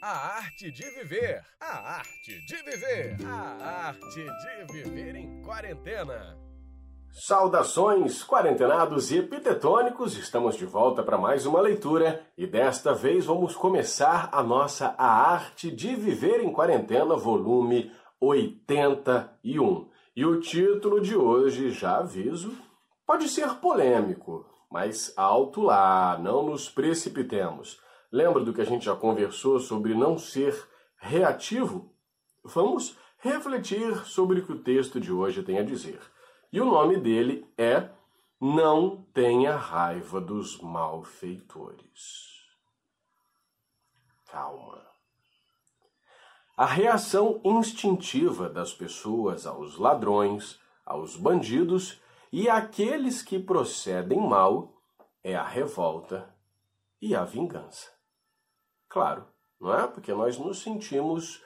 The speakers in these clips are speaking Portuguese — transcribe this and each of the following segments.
A arte de viver. A arte de viver. A arte de viver em quarentena. Saudações, quarentenados e epitetônicos! Estamos de volta para mais uma leitura e desta vez vamos começar a nossa A Arte de Viver em Quarentena, volume 81. E o título de hoje, já aviso, pode ser polêmico, mas alto lá, não nos precipitemos. Lembra do que a gente já conversou sobre não ser reativo? Vamos refletir sobre o que o texto de hoje tem a dizer. E o nome dele é Não Tenha Raiva dos Malfeitores. Calma. A reação instintiva das pessoas aos ladrões, aos bandidos e àqueles que procedem mal é a revolta e a vingança. Claro, não é? Porque nós nos sentimos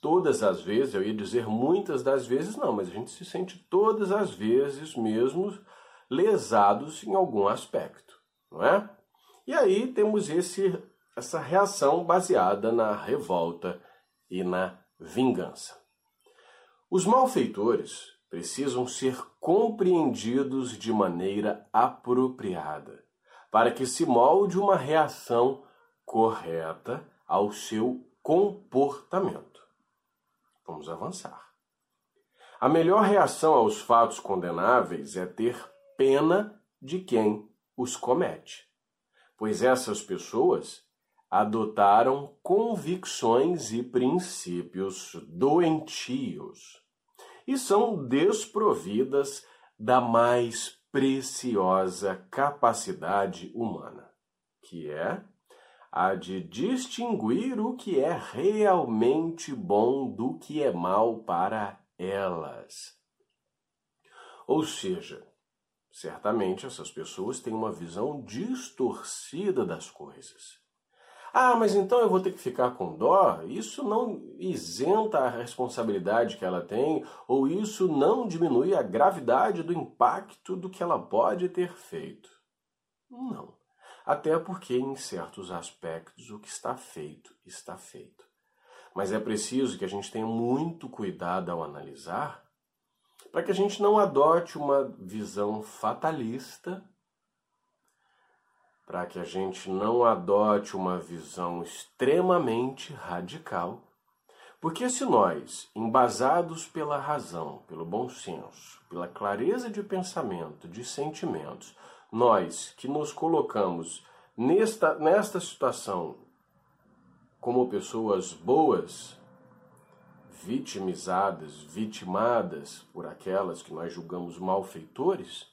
todas as vezes, eu ia dizer muitas das vezes, não, mas a gente se sente todas as vezes mesmo lesados em algum aspecto, não é? E aí temos esse, essa reação baseada na revolta e na vingança. Os malfeitores precisam ser compreendidos de maneira apropriada, para que se molde uma reação correta ao seu comportamento. Vamos avançar. A melhor reação aos fatos condenáveis é ter pena de quem os comete, pois essas pessoas adotaram convicções e princípios doentios e são desprovidas da mais preciosa capacidade humana, que é a de distinguir o que é realmente bom do que é mal para elas. Ou seja, certamente essas pessoas têm uma visão distorcida das coisas. Ah, mas então eu vou ter que ficar com dó? Isso não isenta a responsabilidade que ela tem, ou isso não diminui a gravidade do impacto do que ela pode ter feito. Não até porque em certos aspectos o que está feito está feito. Mas é preciso que a gente tenha muito cuidado ao analisar para que a gente não adote uma visão fatalista, para que a gente não adote uma visão extremamente radical. Porque se nós, embasados pela razão, pelo bom senso, pela clareza de pensamento, de sentimentos, nós que nos colocamos nesta, nesta situação como pessoas boas, vitimizadas, vitimadas por aquelas que nós julgamos malfeitores,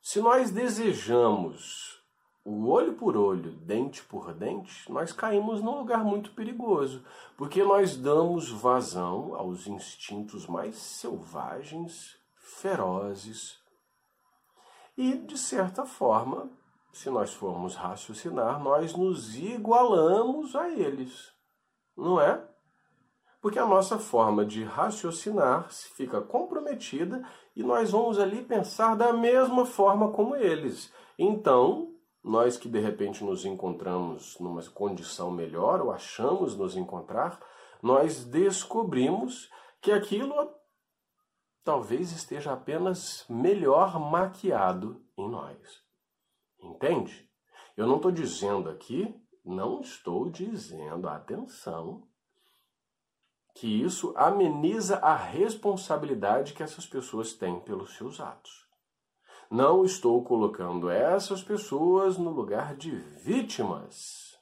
se nós desejamos o olho por olho, dente por dente, nós caímos num lugar muito perigoso, porque nós damos vazão aos instintos mais selvagens, ferozes, e, de certa forma, se nós formos raciocinar, nós nos igualamos a eles, não é? Porque a nossa forma de raciocinar fica comprometida e nós vamos ali pensar da mesma forma como eles. Então, nós que de repente nos encontramos numa condição melhor ou achamos nos encontrar, nós descobrimos que aquilo talvez esteja apenas melhor maquiado em nós. Entende? Eu não estou dizendo aqui, não estou dizendo, atenção, que isso ameniza a responsabilidade que essas pessoas têm pelos seus atos. Não estou colocando essas pessoas no lugar de vítimas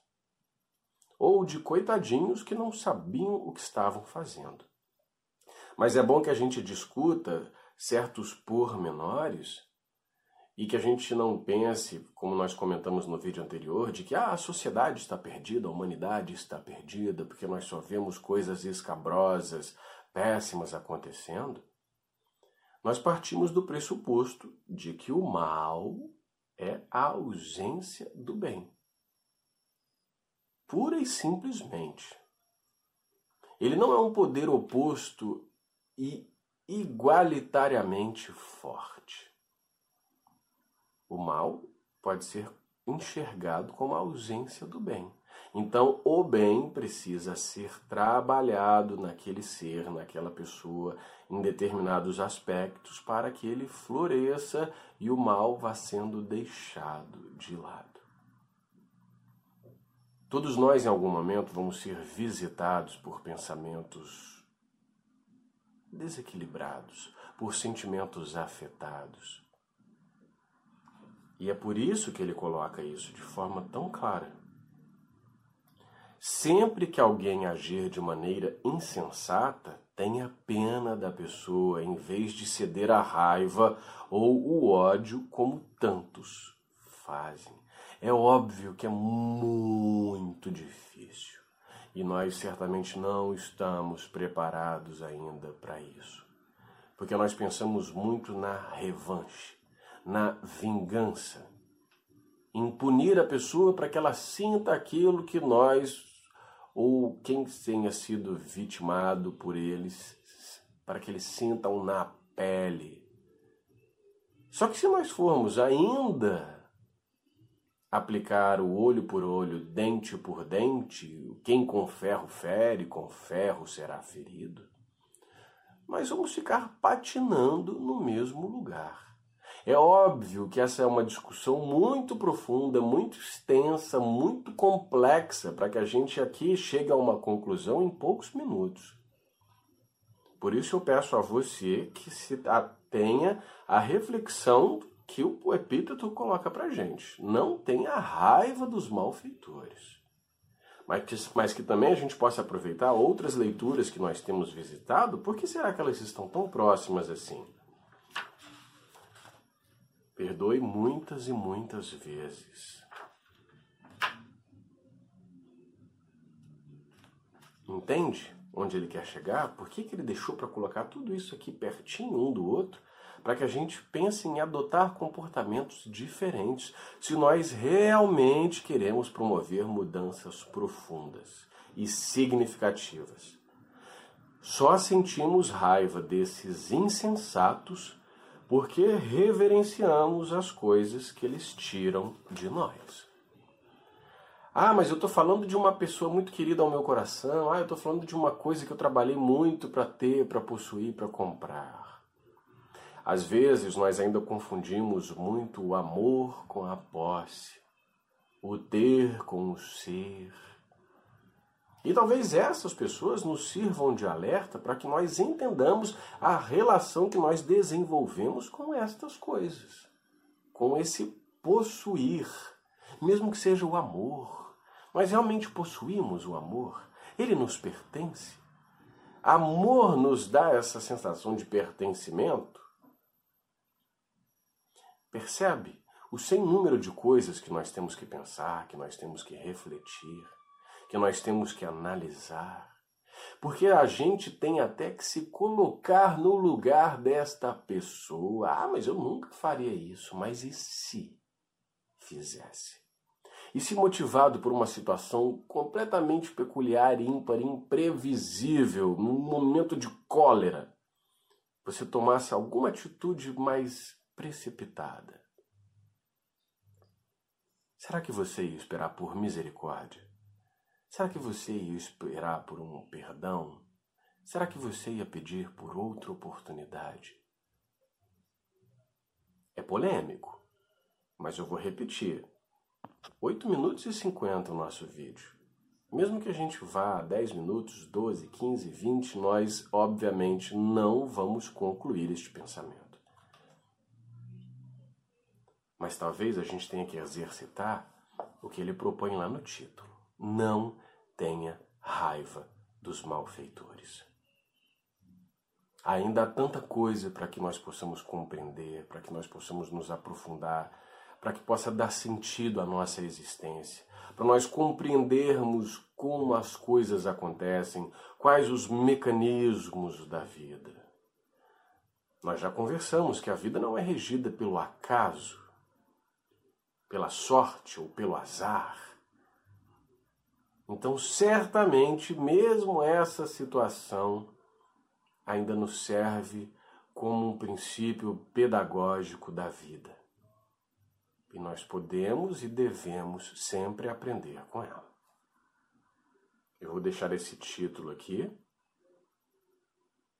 ou de coitadinhos que não sabiam o que estavam fazendo. Mas é bom que a gente discuta certos pormenores e que a gente não pense, como nós comentamos no vídeo anterior, de que ah, a sociedade está perdida, a humanidade está perdida, porque nós só vemos coisas escabrosas, péssimas acontecendo. Nós partimos do pressuposto de que o mal é a ausência do bem. Pura e simplesmente. Ele não é um poder oposto e igualitariamente forte. O mal pode ser enxergado como a ausência do bem. Então, o bem precisa ser trabalhado naquele ser, naquela pessoa, em determinados aspectos, para que ele floresça e o mal vá sendo deixado de lado. Todos nós, em algum momento, vamos ser visitados por pensamentos desequilibrados, por sentimentos afetados. E é por isso que ele coloca isso de forma tão clara. Sempre que alguém agir de maneira insensata, tenha pena da pessoa em vez de ceder à raiva ou o ódio como tantos fazem. É óbvio que é muito difícil e nós certamente não estamos preparados ainda para isso, porque nós pensamos muito na revanche, na vingança, em punir a pessoa para que ela sinta aquilo que nós ou quem tenha sido vitimado por eles, para que eles sintam na pele. Só que se nós formos ainda aplicar o olho por olho, dente por dente, quem com ferro fere, com ferro será ferido, nós vamos ficar patinando no mesmo lugar. É óbvio que essa é uma discussão muito profunda, muito extensa, muito complexa, para que a gente aqui chegue a uma conclusão em poucos minutos. Por isso eu peço a você que se atenha à reflexão que o epíteto coloca para gente. Não tenha raiva dos malfeitores. Mas que, mas que também a gente possa aproveitar outras leituras que nós temos visitado, por que será que elas estão tão próximas assim? Perdoe muitas e muitas vezes. Entende onde ele quer chegar? Por que, que ele deixou para colocar tudo isso aqui pertinho um do outro? Para que a gente pense em adotar comportamentos diferentes, se nós realmente queremos promover mudanças profundas e significativas. Só sentimos raiva desses insensatos porque reverenciamos as coisas que eles tiram de nós. Ah, mas eu estou falando de uma pessoa muito querida ao meu coração. Ah, eu estou falando de uma coisa que eu trabalhei muito para ter, para possuir, para comprar. Às vezes nós ainda confundimos muito o amor com a posse, o ter com o ser. E talvez essas pessoas nos sirvam de alerta para que nós entendamos a relação que nós desenvolvemos com estas coisas, com esse possuir, mesmo que seja o amor. Nós realmente possuímos o amor? Ele nos pertence? Amor nos dá essa sensação de pertencimento? Percebe o sem número de coisas que nós temos que pensar, que nós temos que refletir que nós temos que analisar. Porque a gente tem até que se colocar no lugar desta pessoa. Ah, mas eu nunca faria isso. Mas e se fizesse? E se motivado por uma situação completamente peculiar, ímpar, imprevisível, num momento de cólera, você tomasse alguma atitude mais precipitada? Será que você ia esperar por misericórdia? Será que você ia esperar por um perdão? Será que você ia pedir por outra oportunidade? É polêmico, mas eu vou repetir. 8 minutos e 50 o nosso vídeo. Mesmo que a gente vá a 10 minutos, 12, 15, 20, nós obviamente não vamos concluir este pensamento. Mas talvez a gente tenha que exercitar o que ele propõe lá no título não tenha raiva dos malfeitores. Ainda há tanta coisa para que nós possamos compreender, para que nós possamos nos aprofundar, para que possa dar sentido à nossa existência, para nós compreendermos como as coisas acontecem, quais os mecanismos da vida. Nós já conversamos que a vida não é regida pelo acaso, pela sorte ou pelo azar. Então, certamente, mesmo essa situação ainda nos serve como um princípio pedagógico da vida. E nós podemos e devemos sempre aprender com ela. Eu vou deixar esse título aqui.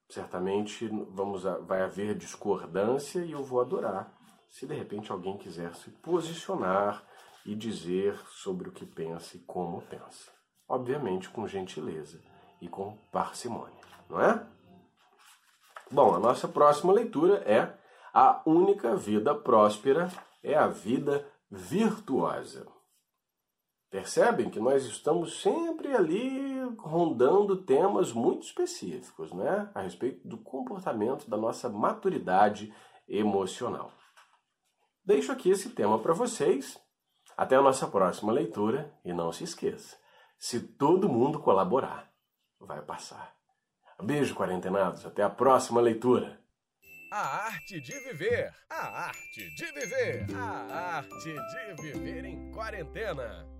Certamente vamos vai haver discordância e eu vou adorar se de repente alguém quiser se posicionar e dizer sobre o que pensa e como pensa. Obviamente com gentileza e com parcimônia, não é? Bom, a nossa próxima leitura é A única vida próspera é a vida virtuosa. Percebem que nós estamos sempre ali rondando temas muito específicos, né? A respeito do comportamento da nossa maturidade emocional. Deixo aqui esse tema para vocês. Até a nossa próxima leitura e não se esqueça, se todo mundo colaborar, vai passar. Beijo, quarentenados. Até a próxima leitura. A arte de viver. A arte de viver. A arte de viver em quarentena.